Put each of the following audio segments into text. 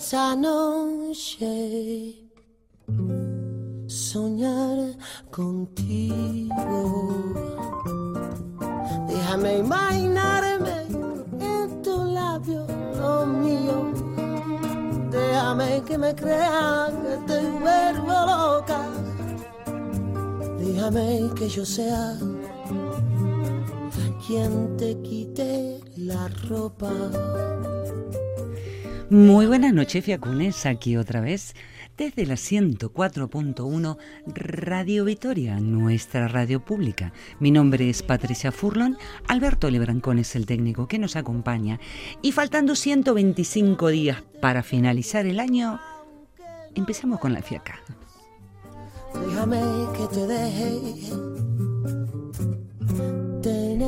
Esta noche soñar contigo. Déjame imaginarme en tu labio, lo mío. Déjame que me crean que te vuelvo loca. Déjame que yo sea quien te quite la ropa. Muy buenas noches, Fiacunes, aquí otra vez desde la 104.1 Radio Vitoria, nuestra radio pública. Mi nombre es Patricia Furlon, Alberto Lebrancón es el técnico que nos acompaña y faltando 125 días para finalizar el año, empezamos con la fiaca. Déjame que te deje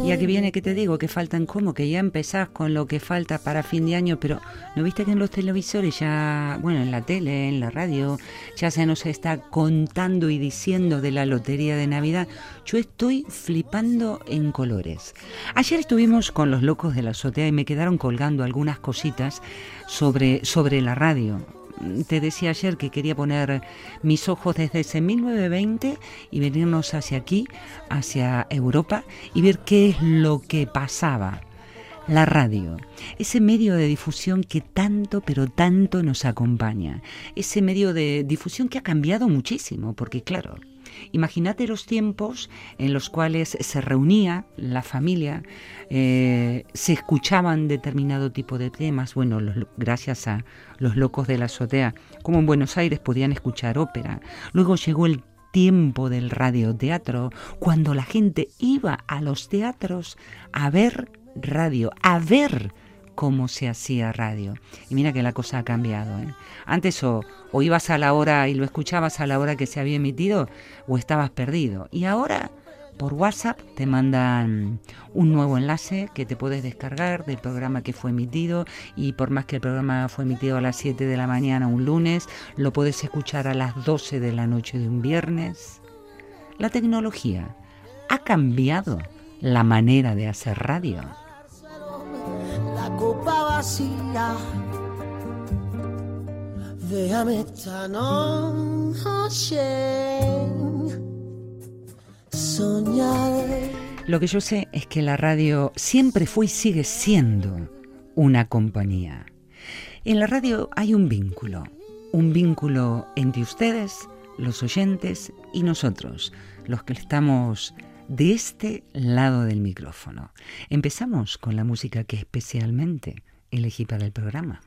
y aquí viene que te digo que faltan como que ya empezás con lo que falta para fin de año, pero ¿no viste que en los televisores ya, bueno, en la tele, en la radio, ya se nos está contando y diciendo de la lotería de Navidad? Yo estoy flipando en colores. Ayer estuvimos con los locos de la azotea y me quedaron colgando algunas cositas sobre, sobre la radio te decía ayer que quería poner mis ojos desde ese 1920 y venirnos hacia aquí, hacia Europa, y ver qué es lo que pasaba. La radio, ese medio de difusión que tanto, pero tanto nos acompaña, ese medio de difusión que ha cambiado muchísimo, porque claro, Imagínate los tiempos en los cuales se reunía la familia, eh, se escuchaban determinado tipo de temas, bueno, gracias a los locos de la azotea, como en Buenos Aires podían escuchar ópera. Luego llegó el tiempo del radioteatro, cuando la gente iba a los teatros a ver radio, a ver cómo se hacía radio. Y mira que la cosa ha cambiado. ¿eh? Antes o, o, ibas a la hora y lo escuchabas a la hora que se había emitido o estabas perdido. Y ahora por WhatsApp te mandan un nuevo enlace que te puedes descargar del programa que fue emitido y por más que el programa fue emitido a las 7 de la mañana un lunes, lo puedes escuchar a las 12 de la noche de un viernes. La tecnología ha cambiado la manera de hacer radio copa vacía. Déjame esta noche soñar. Lo que yo sé es que la radio siempre fue y sigue siendo una compañía. En la radio hay un vínculo, un vínculo entre ustedes, los oyentes, y nosotros, los que estamos de este lado del micrófono. Empezamos con la música que especialmente elegí para el programa.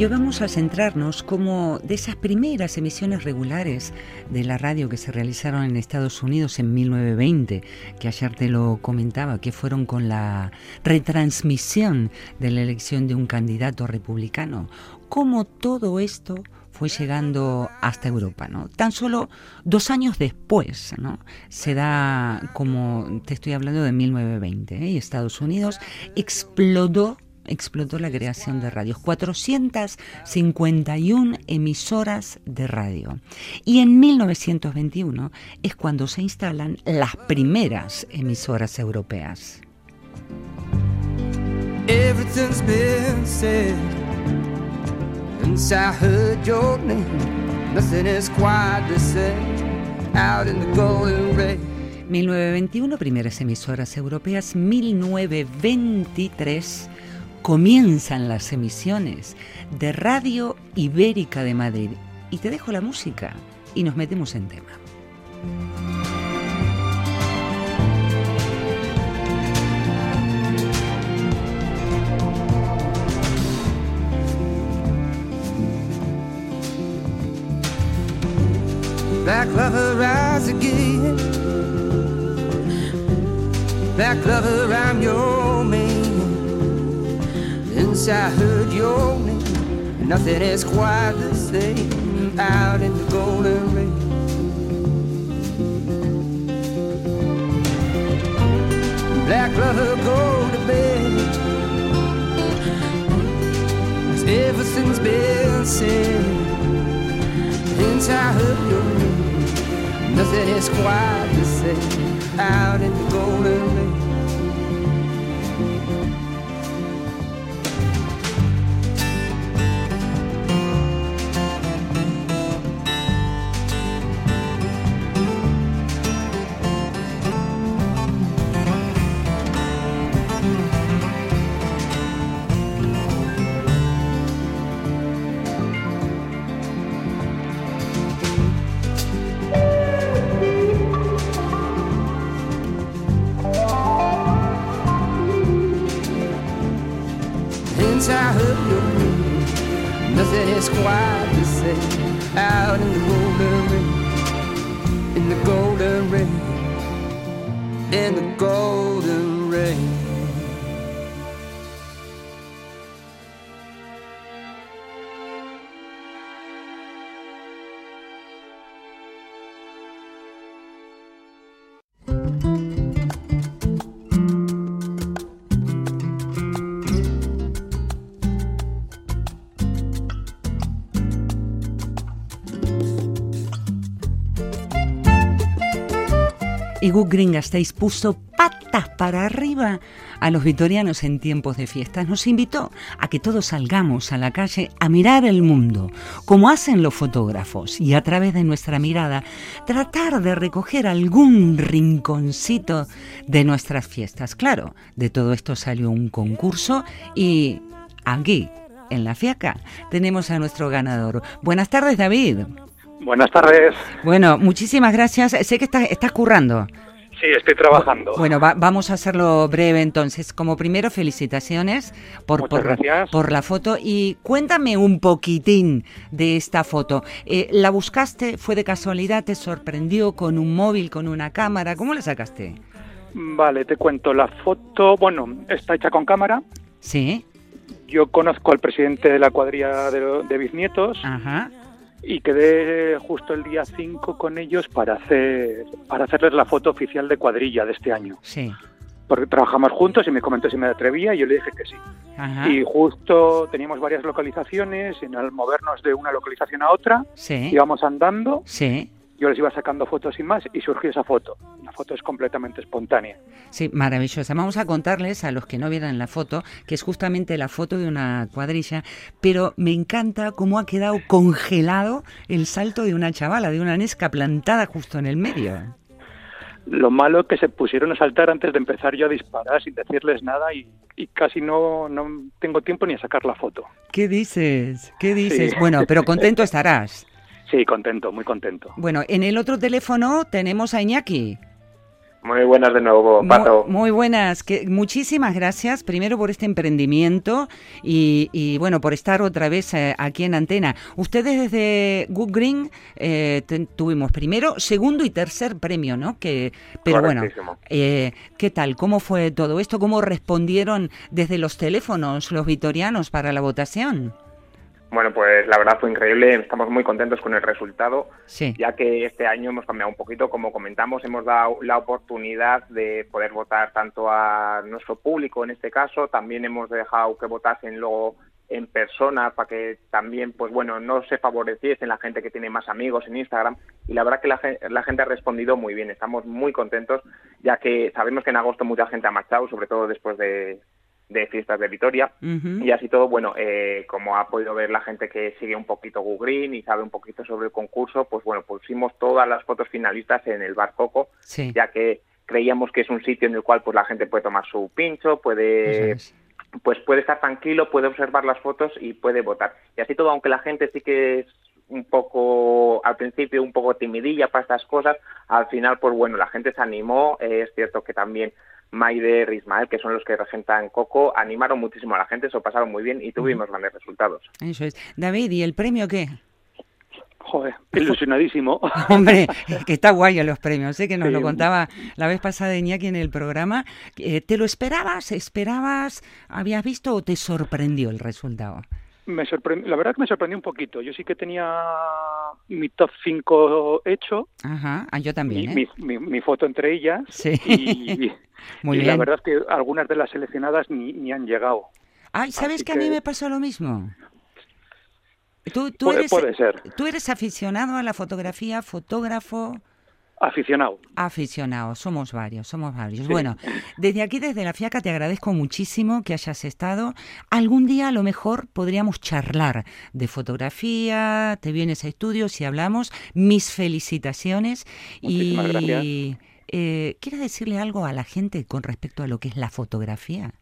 Y hoy vamos a centrarnos como de esas primeras emisiones regulares de la radio que se realizaron en Estados Unidos en 1920, que ayer te lo comentaba, que fueron con la retransmisión de la elección de un candidato republicano, cómo todo esto fue llegando hasta Europa, ¿no? Tan solo dos años después, ¿no? Se da, como te estoy hablando de 1920, ¿eh? y Estados Unidos explotó explotó la creación de radios, 451 emisoras de radio. Y en 1921 es cuando se instalan las primeras emisoras europeas. been said. 1921, primeras emisoras europeas, 1923 comienzan las emisiones de Radio Ibérica de Madrid. Y te dejo la música y nos metemos en tema. Since I heard your name, nothing is quite the same out in the golden rain. Black lover, go to bed. everything's been said since I heard your name. Nothing is quite the same out in the golden rain. Is quite the out in the golden rain, in the golden rain, in the golden Y Green puso patas para arriba a los vitorianos en tiempos de fiestas. Nos invitó a que todos salgamos a la calle a mirar el mundo, como hacen los fotógrafos, y a través de nuestra mirada tratar de recoger algún rinconcito de nuestras fiestas. Claro, de todo esto salió un concurso y aquí, en la FIACA, tenemos a nuestro ganador. Buenas tardes, David. Buenas tardes. Bueno, muchísimas gracias. Sé que estás, estás currando. Sí, estoy trabajando. Bueno, va- vamos a hacerlo breve entonces. Como primero, felicitaciones por, por la foto y cuéntame un poquitín de esta foto. Eh, ¿La buscaste? ¿Fue de casualidad? ¿Te sorprendió con un móvil, con una cámara? ¿Cómo la sacaste? Vale, te cuento. La foto, bueno, está hecha con cámara. Sí, Yo conozco al presidente de la cuadrilla de, de bisnietos ajá. Y quedé justo el día 5 con ellos para hacer para hacerles la foto oficial de cuadrilla de este año. Sí, Porque trabajamos juntos y me comentó si me atrevía y yo le dije que sí. ajá. Y justo teníamos varias localizaciones y al movernos de una localización a otra Sí, íbamos andando, sí. Yo les iba sacando fotos y más y surgió esa foto. La foto es completamente espontánea. Sí, maravillosa. Vamos a contarles a los que no vieran la foto, que es justamente la foto de una cuadrilla, pero me encanta cómo ha quedado congelado el salto de una chavala, de una nesca plantada justo en el medio. Lo malo que se pusieron a saltar antes de empezar yo a disparar sin decirles nada y, y casi no, no tengo tiempo ni a sacar la foto. ¿Qué dices? ¿Qué dices? Sí. Bueno, pero contento estarás. Sí, contento, muy contento. Bueno, en el otro teléfono tenemos a Iñaki. Muy buenas de nuevo, Pato. Muy, muy buenas. Que, muchísimas gracias primero por este emprendimiento y, y, bueno, por estar otra vez eh, aquí en Antena. Ustedes desde Good Green eh, ten- tuvimos primero, segundo y tercer premio, ¿no? Que, pero bueno, eh, ¿qué tal? ¿Cómo fue todo esto? ¿Cómo respondieron desde los teléfonos los vitorianos para la votación? Bueno, pues la verdad fue increíble. Estamos muy contentos con el resultado, Sí. ya que este año hemos cambiado un poquito. Como comentamos, hemos dado la oportunidad de poder votar tanto a nuestro público en este caso. También hemos dejado que votasen luego en persona para que también, pues bueno, no se favoreciesen la gente que tiene más amigos en Instagram. Y la verdad que la, la gente ha respondido muy bien. Estamos muy contentos, ya que sabemos que en agosto mucha gente ha marchado, sobre todo después de, de fiestas de Vitoria. Y así todo, bueno, eh, como ha podido ver la gente que sigue un poquito Google Green y sabe un poquito sobre el concurso, pues bueno, pusimos todas las fotos finalistas en el Bar Coco, Sí. ya que creíamos que es un sitio en el cual pues la gente puede tomar su pincho, puede es. pues puede estar tranquilo, puede observar las fotos y puede votar. Y así todo, aunque la gente sí que es un poco, al principio, un poco timidilla para estas cosas, al final, pues bueno, la gente se animó. Eh, es cierto que también Maider, Ismael, que son los que regentan Coco, animaron muchísimo a la gente, se lo pasaron muy bien y tuvimos grandes resultados. Eso es. David, ¿y el premio qué? Joder, ilusionadísimo. Hombre, que está guay a los premios, sé ¿eh? que nos lo contaba la vez pasada Iñaki en el programa. Eh, ¿Te lo esperabas? ¿Esperabas? ¿Habías visto o te sorprendió el resultado? Me la verdad que me sorprendió un poquito. Yo sí que tenía mi top 5 hecho. Ajá, ah, yo también. ¿eh? Mi, foto entre ellas. Sí. Y, Muy bien. la verdad que algunas de las seleccionadas ni, ni han llegado. Ay, ¿sabes que, a mí me pasó lo mismo? ¿Tú, tú eres, puede ser. ¿Tú eres aficionado a la fotografía, fotógrafo? Aficionado. Aficionado, somos varios, somos varios. Bueno, desde aquí, desde la FIACA, te agradezco muchísimo que hayas estado. Algún día a lo mejor podríamos charlar de fotografía, te vienes a estudios y hablamos. Mis felicitaciones. Muchísimas y gracias. Eh, ¿Quieres decirle algo a la gente con respecto a lo que es la fotografía?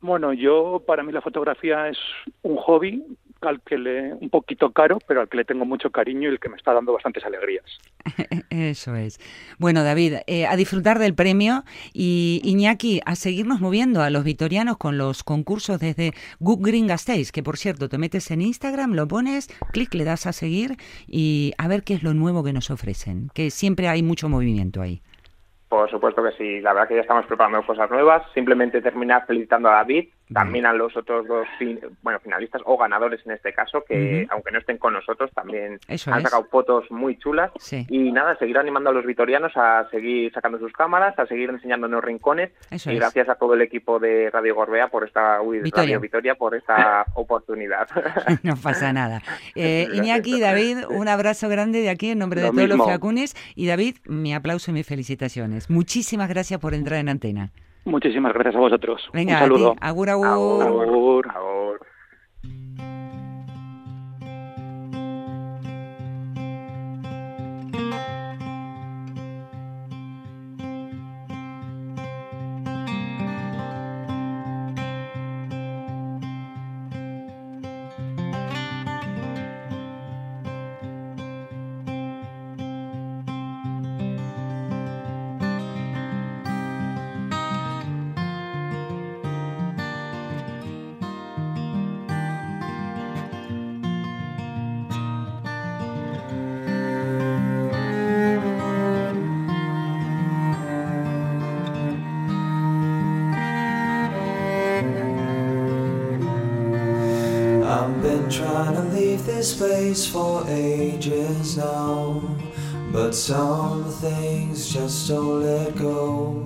Bueno, yo para mí la fotografía es un hobby al que le un poquito caro, pero al que le tengo mucho cariño y el que me está dando bastantes alegrías. Eso es. Bueno, David, eh, a disfrutar del premio y Iñaki, a seguirnos moviendo a los vitorianos con los concursos desde Good Green Gasteiz, que por cierto, te metes en Instagram, lo pones, clic, le das a seguir y a ver qué es lo nuevo que nos ofrecen, que siempre hay mucho movimiento ahí. Por supuesto que sí, la verdad que ya estamos preparando cosas nuevas. Simplemente terminar felicitando a David, también a los otros dos bueno, finalistas o ganadores en este caso, que aunque no estén con nosotros, también han sacado fotos muy chulas. Y nada, seguir animando a los vitorianos a seguir sacando sus cámaras, a seguir enseñándonos rincones. y gracias a todo el equipo de Radio Gorbea por esta, uy, Radio Vitoria por esta oportunidad. no pasa nada. Eh, Iñaki, David, un abrazo grande de aquí en nombre de todos los Fiacunes. Y David, mi aplauso y mis felicitaciones. Muchísimas gracias por entrar en antena. Muchísimas gracias a vosotros. Venga, Un saludo. Agur, agur. this for ages now, but some things just don't let go.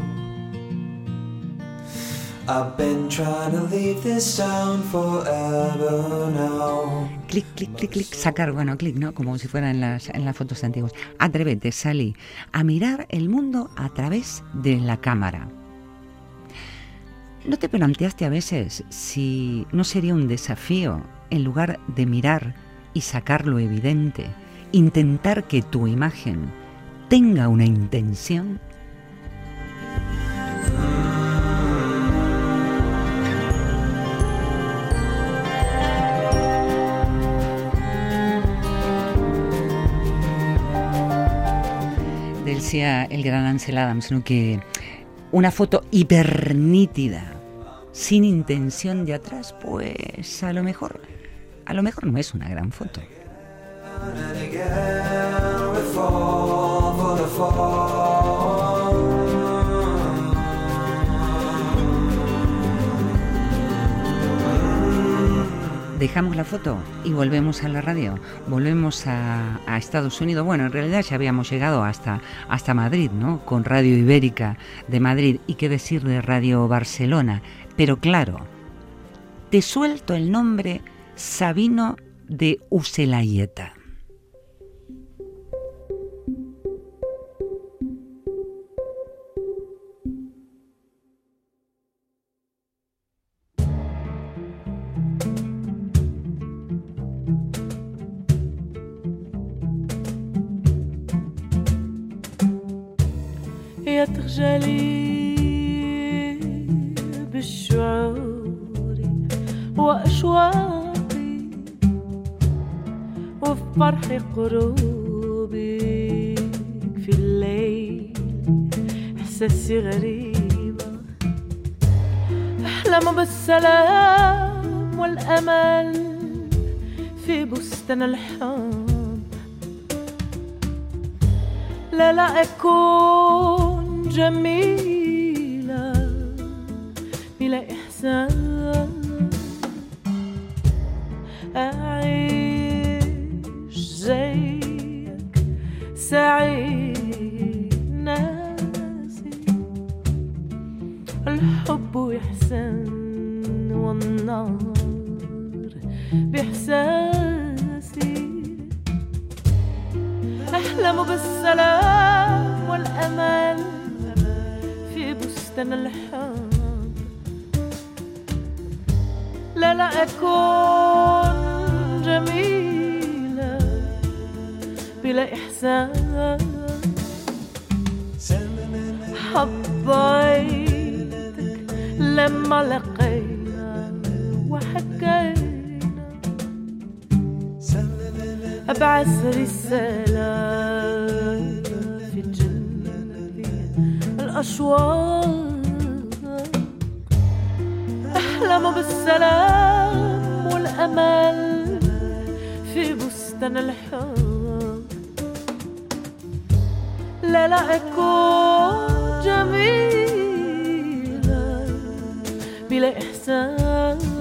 Clic, clic, clic, clic, sacar, bueno, clic, ¿no? Como si fueran en las, en las fotos antiguas. Atrévete, salí a mirar el mundo a través de la cámara. ¿No te planteaste a veces si no sería un desafío, en lugar de mirar y sacar lo evidente, intentar que tu imagen tenga una intención? Decía el gran Ansel Adams que una foto hipernítida, sin intención de atrás, pues a lo mejor a lo mejor no es una gran foto. Dejamos la foto y volvemos a la radio, volvemos a, Estados Unidos. Bueno, en realidad ya habíamos llegado hasta, hasta Madrid, ¿no? Con Radio Ibérica de Madrid y qué decir de Radio Barcelona. Pero claro, te suelto el nombre Sabino de Uselayeta. قروبك في الليل. إحساسي غريبة احلم بالسلام والأمل في بستان الحب. لا لا أكون جميلة بلا احسان الإحسان والنار بإحساسي. أحلم بالسلام والأمل في بستان الحب. لا لا أكون جميلة بلا إحسان. حبيت لما لقينا وحكينا. أبعث رسالة في الجنة الأشواق أحلم بالسلام والأمل في بستان الحب. لا لا أكون جميل. بلا إحساس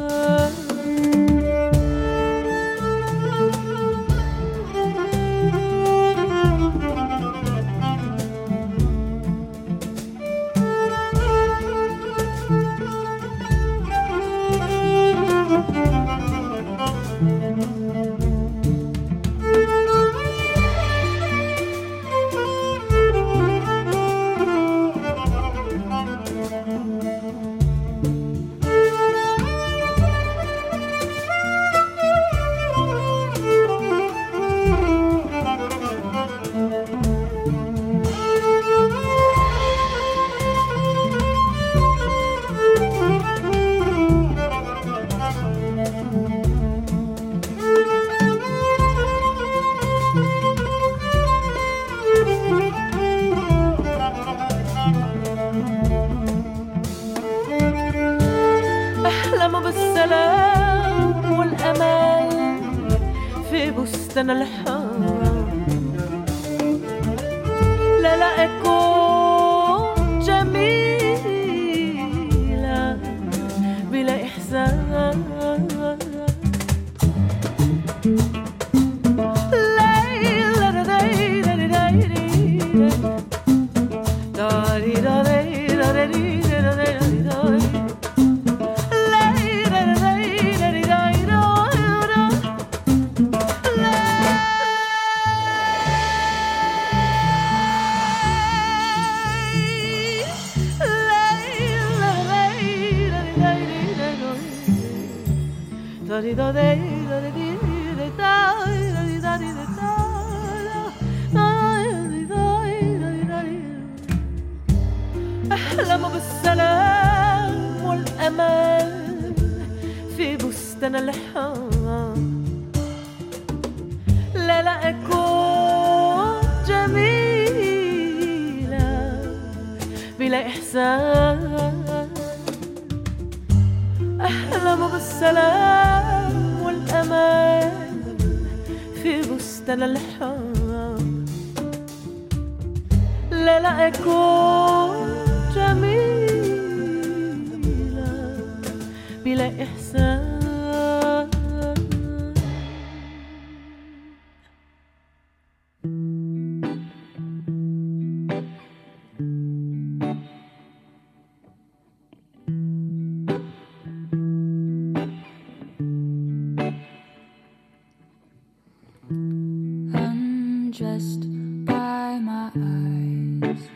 just by my eyes.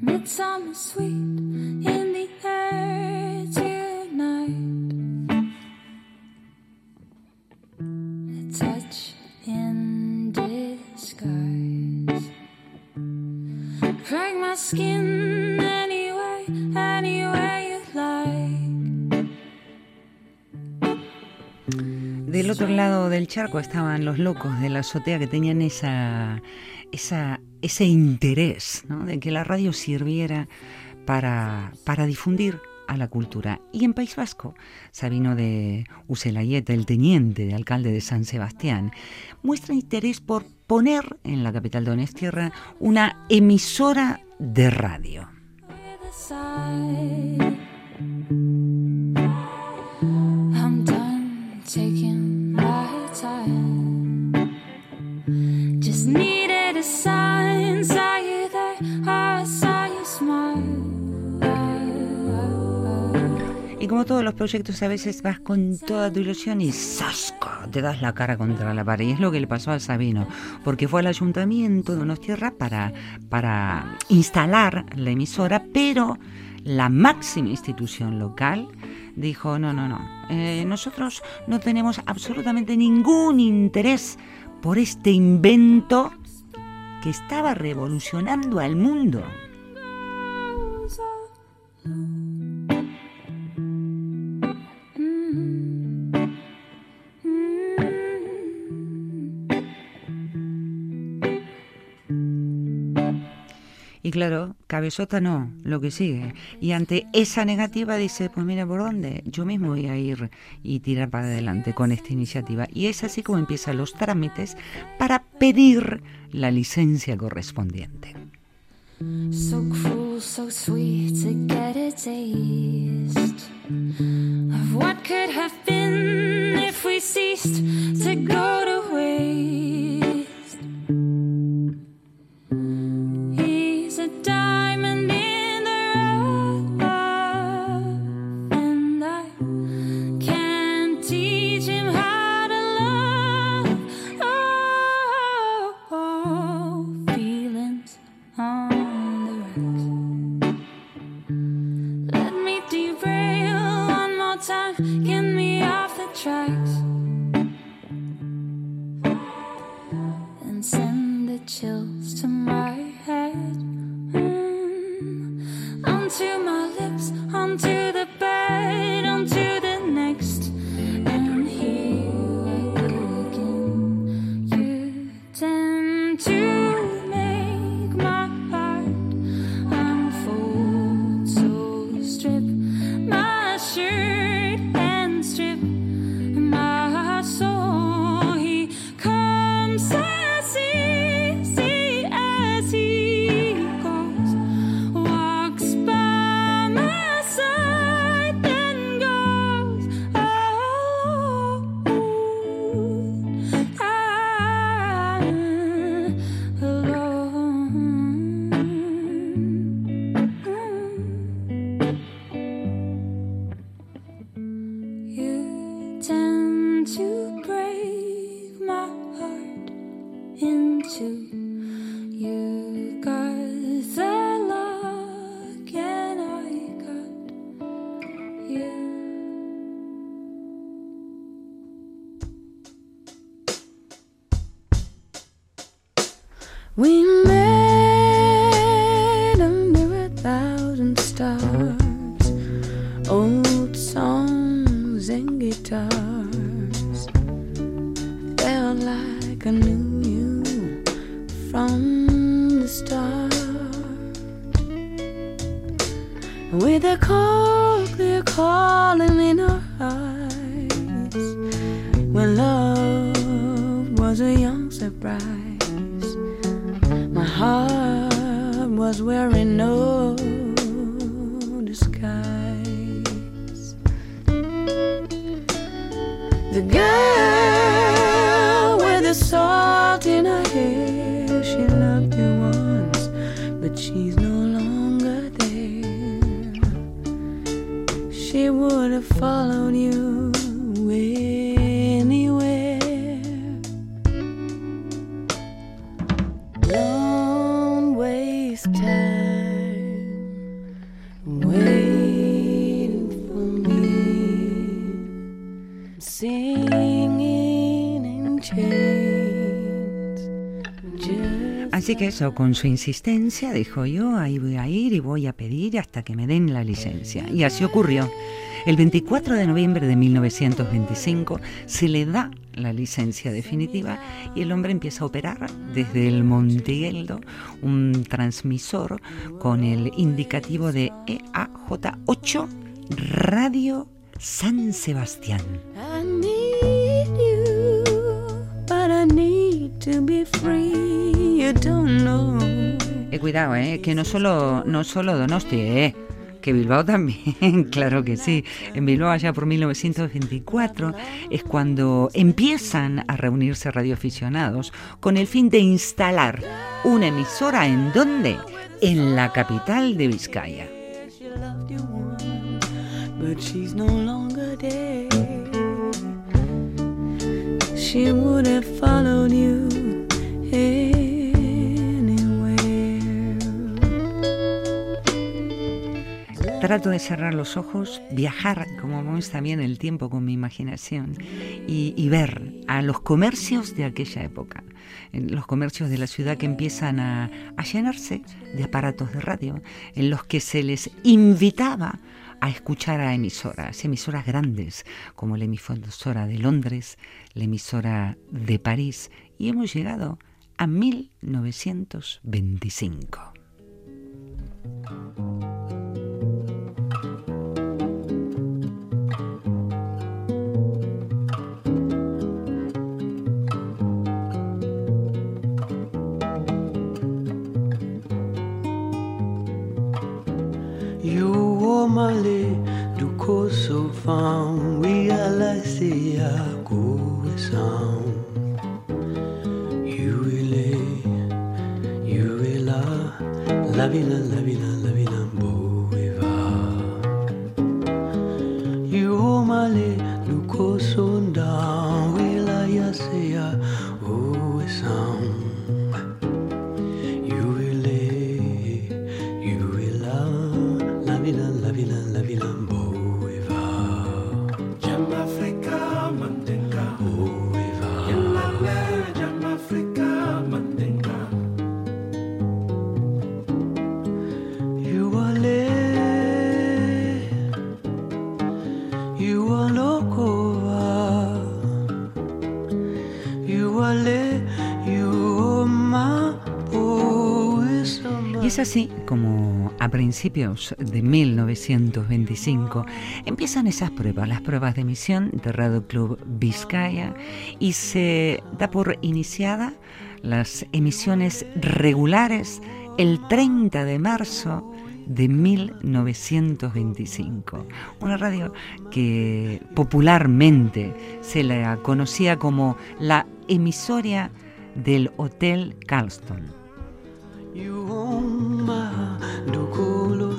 Midsummer sweet. del charco estaban los locos de la azotea que tenían esa, esa, ese interés de que la radio sirviera para, para difundir a la cultura. Y en País Vasco, Sabino de Ucelayeta, el teniente de alcalde de San Sebastián, muestra interés por poner en la capital de Honestierra una emisora de radio. Needed a sign. Saw you there, I saw you smile. Y como todos los proyectos, a veces vas con toda tu ilusión y ¡zasco! te das la cara contra la pared. Y es lo que le pasó al Sabino, porque fue al ayuntamiento de Donostierra para, para instalar la emisora, pero la máxima institución local dijo, no, no, no, eh, nosotros no tenemos absolutamente ningún interés por este invento que estaba revolucionando al mundo. Claro, cabezota no, lo que sigue. Y ante esa negativa dice, pues mira por dónde, yo mismo voy a ir y tirar para adelante con esta iniciativa. Y es así como empiezan los trámites para pedir la licencia correspondiente. So cruel, so sweet to get a taste of what could have been if we ceased to go to tracks, and send the chills to my head. Mm. Onto my lips, onto the With a cold, clear calling in our eyes, when love was a young surprise. My heart was wearing no disguise. The girl with the salt in her hair, followed you anywhere. Don't Así que eso, con su insistencia, dijo yo, ahí voy a ir y voy a pedir hasta que me den la licencia. Y así ocurrió. El 24 de noviembre de 1925 se le da la licencia definitiva y el hombre empieza a operar desde el Montigueldo un transmisor con el indicativo de E EAJ8 Radio San Sebastián. I need you, but I need to be free. You don't know. Eh, cuidado, eh, que no solo, no solo Donosti, eh, que Bilbao también, claro que sí. En Bilbao allá por 1924 es cuando empiezan a reunirse radioaficionados con el fin de instalar una emisora en dónde? En la capital de Vizcaya. She loved you once, but she's no longer there. She would have followed you anywhere. Trato de cerrar los ojos, viajar, como vamos también el tiempo con mi imaginación, y, ver a los comercios de aquella época, en los comercios de la ciudad que empiezan a, a llenarse de aparatos de radio, en los que se les invitaba a escuchar a emisoras, emisoras grandes, como la emisora de Londres, la emisora de París, y hemos llegado a 1925. Omale du koso fan we alasi ya go sound. You ile you ila la vila la vila la principios de 1925 empiezan esas pruebas, las pruebas de emisión de Radio Club Vizcaya y se da por iniciada las emisiones regulares el 30 de marzo de 1925. Una radio que popularmente se la conocía como la emisora del Hotel Carlston.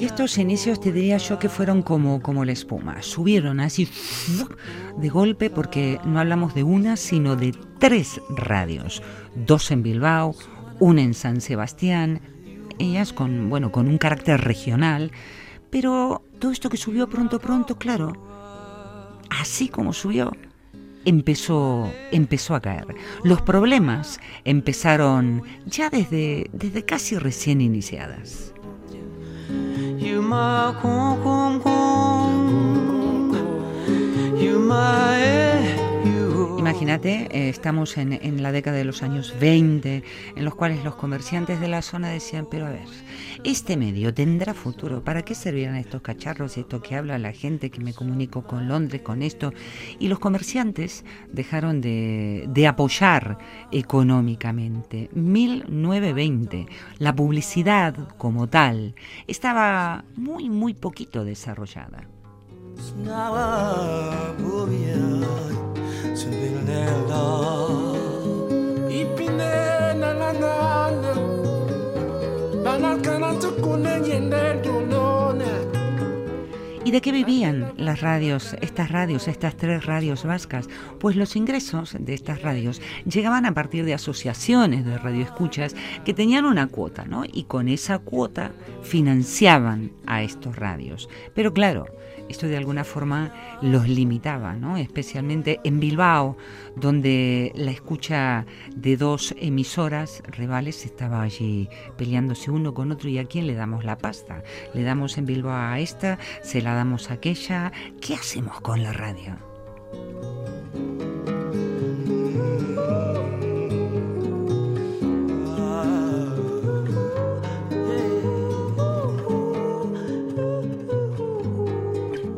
Y estos inicios te diría yo que fueron como, como la espuma. Subieron así de golpe porque no hablamos de una, sino de tres radios. Dos en Bilbao, una en San Sebastián, ellas con, bueno, con un carácter regional. Pero todo esto que subió pronto, pronto, claro, así como subió, empezó, empezó a caer. Los problemas empezaron ya desde, desde casi recién iniciadas. You my con con con. You my eh, you. Imagínate, eh, estamos en, la década de los años 20, en los cuales los comerciantes de la zona decían, pero a ver, este medio tendrá futuro, ¿para qué servirán estos cacharros, esto que habla la gente, que me comunico con Londres, con esto? Y los comerciantes dejaron de, de apoyar económicamente. 1920, la publicidad como tal estaba muy, muy poquito desarrollada. De qué vivían las radios, estas radios, estas tres radios vascas? Pues los ingresos de estas radios llegaban a partir de asociaciones de radioescuchas que tenían una cuota, ¿no? Y con esa cuota financiaban a estos radios. Pero claro, esto de alguna forma los limitaba, ¿no? especialmente en Bilbao, donde la escucha de dos emisoras rivales estaba allí peleándose uno con otro y a quién le damos la pasta. Le damos en Bilbao a esta, se la trasladamos aquella? ¿Qué hacemos con la radio?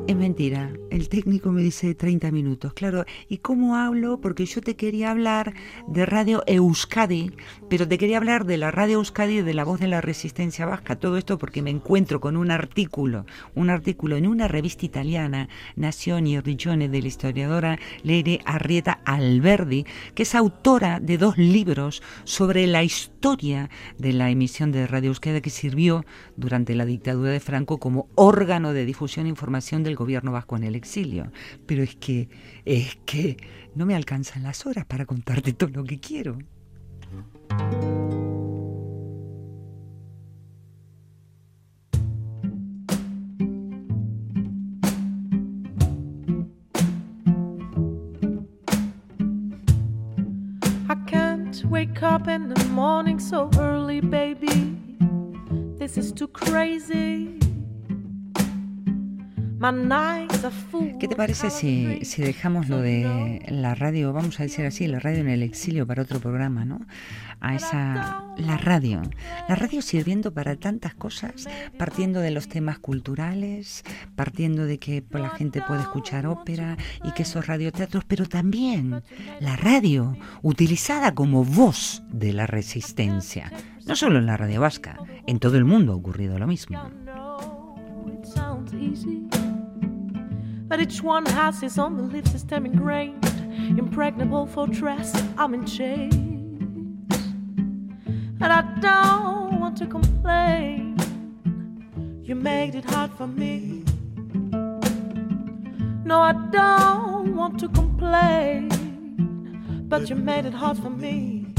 Es mentira el técnico me dice 30 minutos. Claro, ¿y cómo hablo? Porque yo te quería hablar de Radio Euskadi, pero te quería hablar de la Radio Euskadi y de la voz de la resistencia vasca. Todo esto porque me encuentro con un artículo, un artículo en una revista italiana, Nazioni e Rigione, de la historiadora Leire Arrieta Alberdi, que es autora de dos libros sobre la historia de la emisión de Radio Euskadi que sirvió durante la dictadura de Franco como órgano de difusión e información del gobierno vasco en el exilio, pero es que, es que no me alcanzan las horas para contarte todo lo que quiero. wake up in the morning so early, baby. This is too crazy. My night ¿Qué te parece si, si dejamos lo de la radio, vamos a decir así, la radio en el exilio para otro programa, ¿no? A esa, la radio. La radio sirviendo para tantas cosas, partiendo de los temas culturales, partiendo de que la gente puede escuchar ópera y que esos radioteatros, pero también la radio utilizada como voz de la resistencia. No solo en la radio vasca, en todo el mundo ha ocurrido lo mismo. sounds easy. But each one has its own belief system ingrained, impregnable fortress. I'm in chains, and I don't want to complain. You made it hard for me. No, I don't want to complain, but you made it hard for me.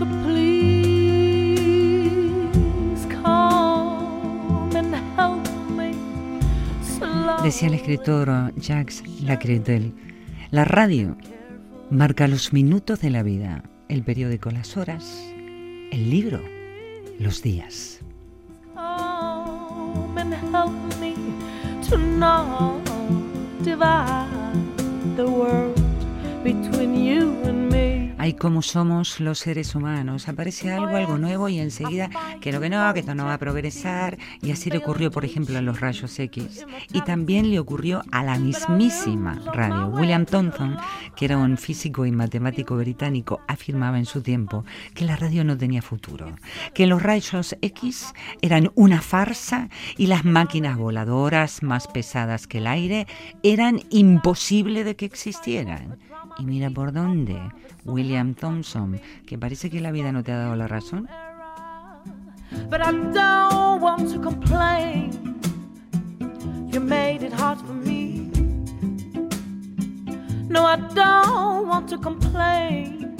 So please. Decía el escritor Jacques Lacretel, la radio marca los minutos de la vida, el periódico las horas, el libro los días ay, cómo somos los seres humanos. Aparece algo, algo nuevo y enseguida que que no, que esto no va a progresar. Y así le ocurrió, por ejemplo, a los rayos X. Y también le ocurrió a la mismísima radio. William Thomson, que era un físico y matemático británico, afirmaba en su tiempo que la radio no tenía futuro, que los rayos X eran una farsa y las máquinas voladoras más pesadas que el aire eran imposible de que existieran. Y mira por dónde, William Thompson, que parece que la vida no te ha dado la razón. But I don't want to complain. You made it hard for me. No, I don't want to complain.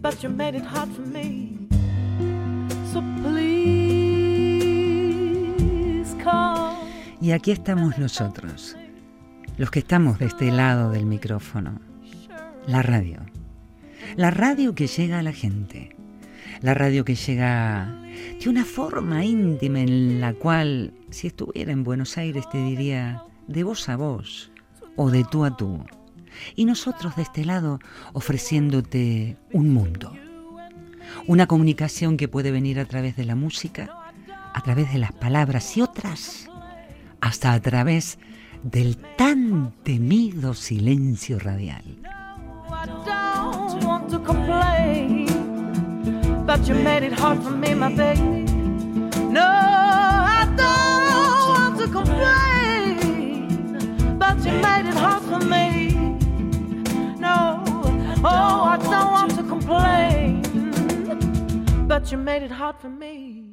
But you made it hard for me. So please come. Y aquí estamos nosotros, los que estamos de este lado del micrófono la radio. La radio que llega a la gente. La radio que llega de una forma íntima en la cual, si estuviera en Buenos Aires, te diría de voz a voz o de tú a tú. Y nosotros de este lado ofreciéndote un mundo. Una comunicación que puede venir a través de la música, a través de las palabras y otras, hasta a través del tan temido silencio radial. to complain. But you made it hard for me, my baby. No, I don't want to complain. But you made it hard for me. No, oh, I don't want to complain. But you made it hard for me.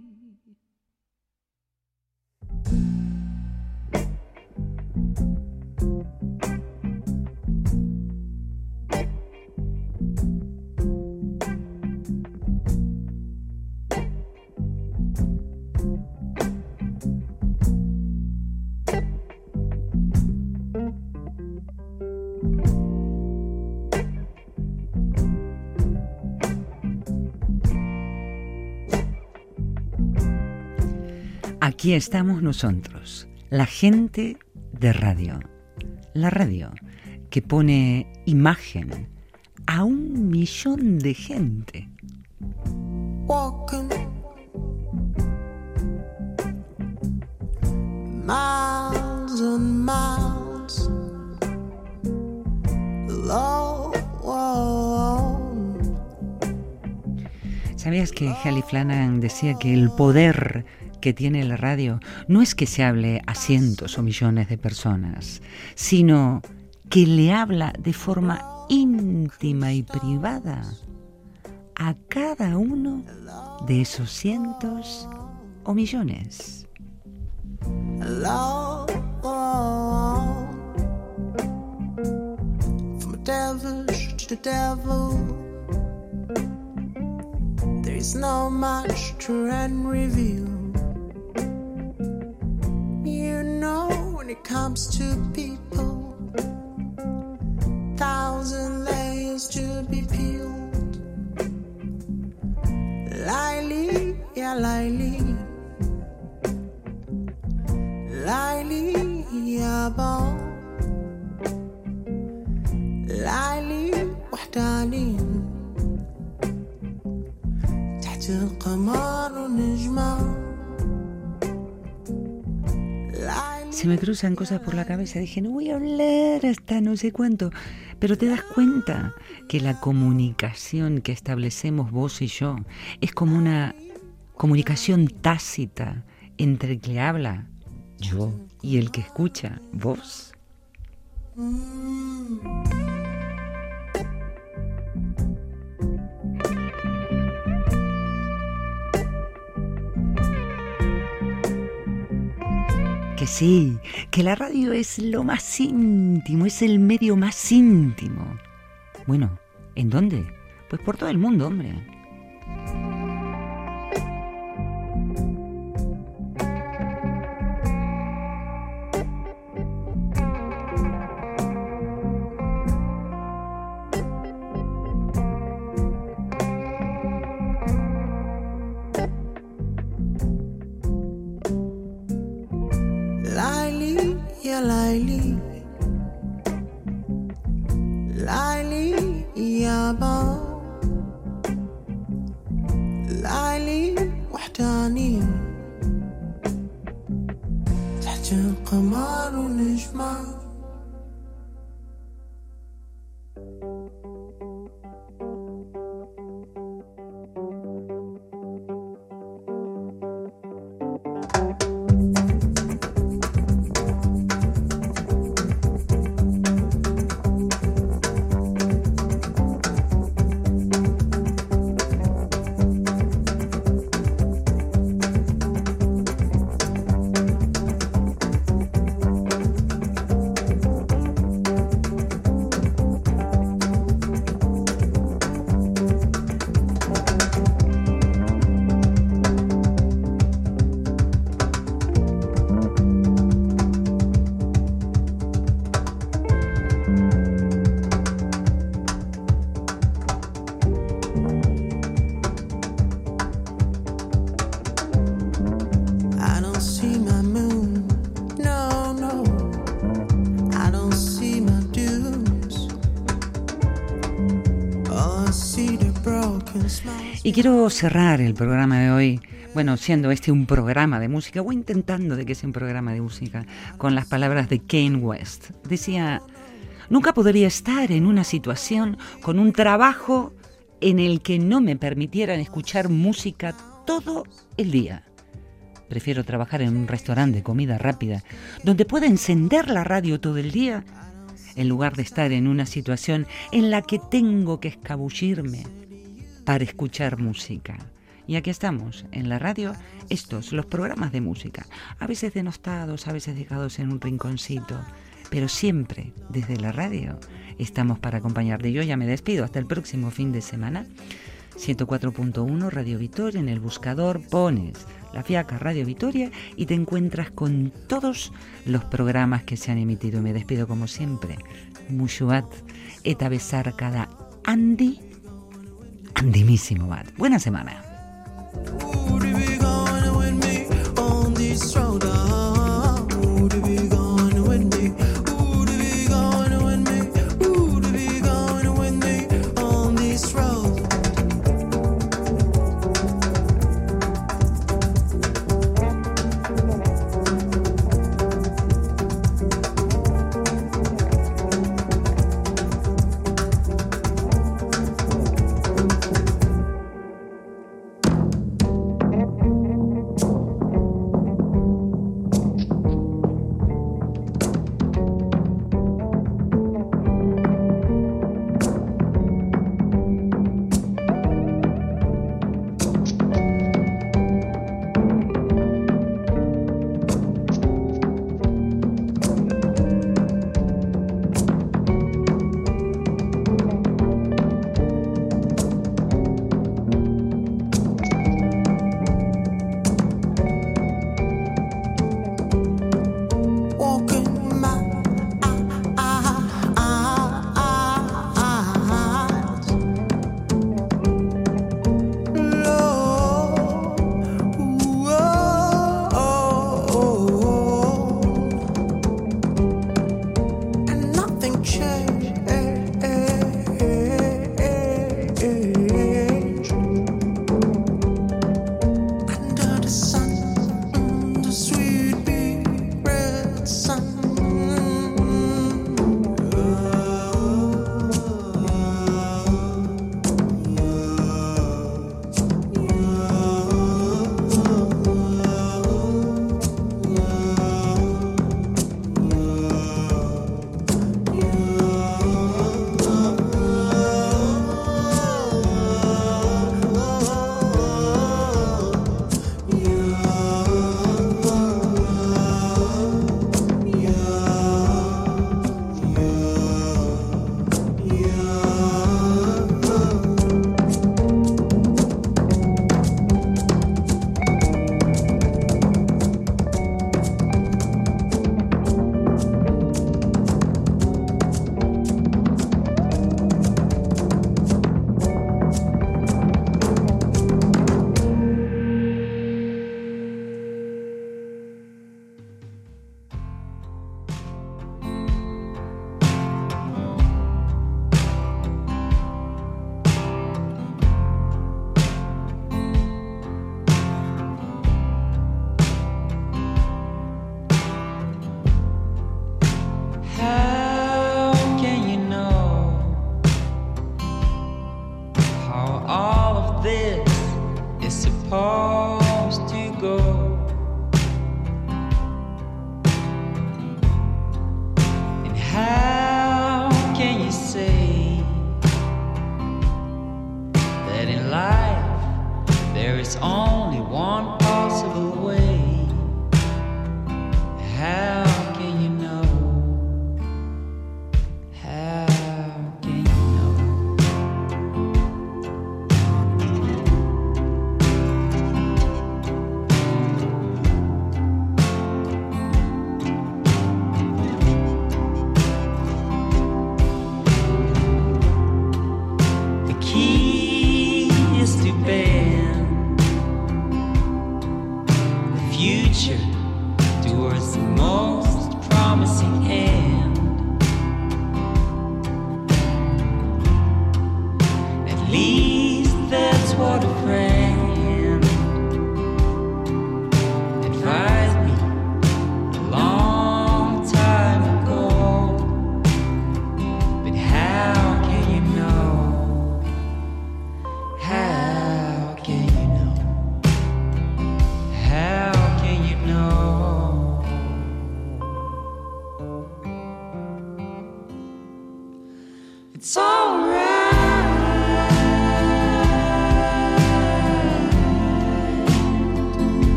Aquí estamos nosotros, la gente de radio. La radio que pone imagen a un millón de gente. walking miles and miles. ¿Sabías que Flanagan decía que el poder que tiene la radio no es que se hable a cientos o millones de personas, sino que le habla de forma íntima y privada a cada uno de esos cientos o millones? much to. when it comes to people, thousand layers to be peeled. Lily, yeah, Lily. Lily, يا با ليلي وحداني تحت القمر نجمة Se me cruzan cosas por la cabeza. Dije, no voy a hablar hasta no sé cuánto. Pero te das cuenta que la comunicación que establecemos vos y yo es como una comunicación tácita entre el que habla, yo, y el que escucha, vos. Sí, que la radio es lo más íntimo, es el medio más íntimo. Bueno, ¿en dónde? Pues por todo el mundo, hombre. Quiero cerrar el programa de hoy, bueno, siendo este un programa de música, o intentando de que sea un programa de música, con las palabras de Kane West. Decía, nunca podría estar en una situación con un trabajo en el que no me permitieran escuchar música todo el día. Prefiero trabajar en un restaurante de comida rápida, donde pueda encender la radio todo el día, en lugar de estar en una situación en la que tengo que escabullirme para escuchar música. Y aquí estamos, en la radio, estos, los programas de música, a veces denostados, a veces dejados en un rinconcito, pero siempre desde la radio estamos para acompañarte. Yo ya me despido, hasta el próximo fin de semana. 104.1 Radio Vitoria, en el buscador pones la fiaca Radio Vitoria y te encuentras con todos los programas que se han emitido. Me despido como siempre. Mushuat, eta besar cada Andy, andimísimo bat. Buena semana.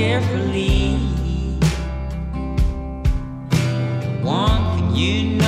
carefully. The one thing you know.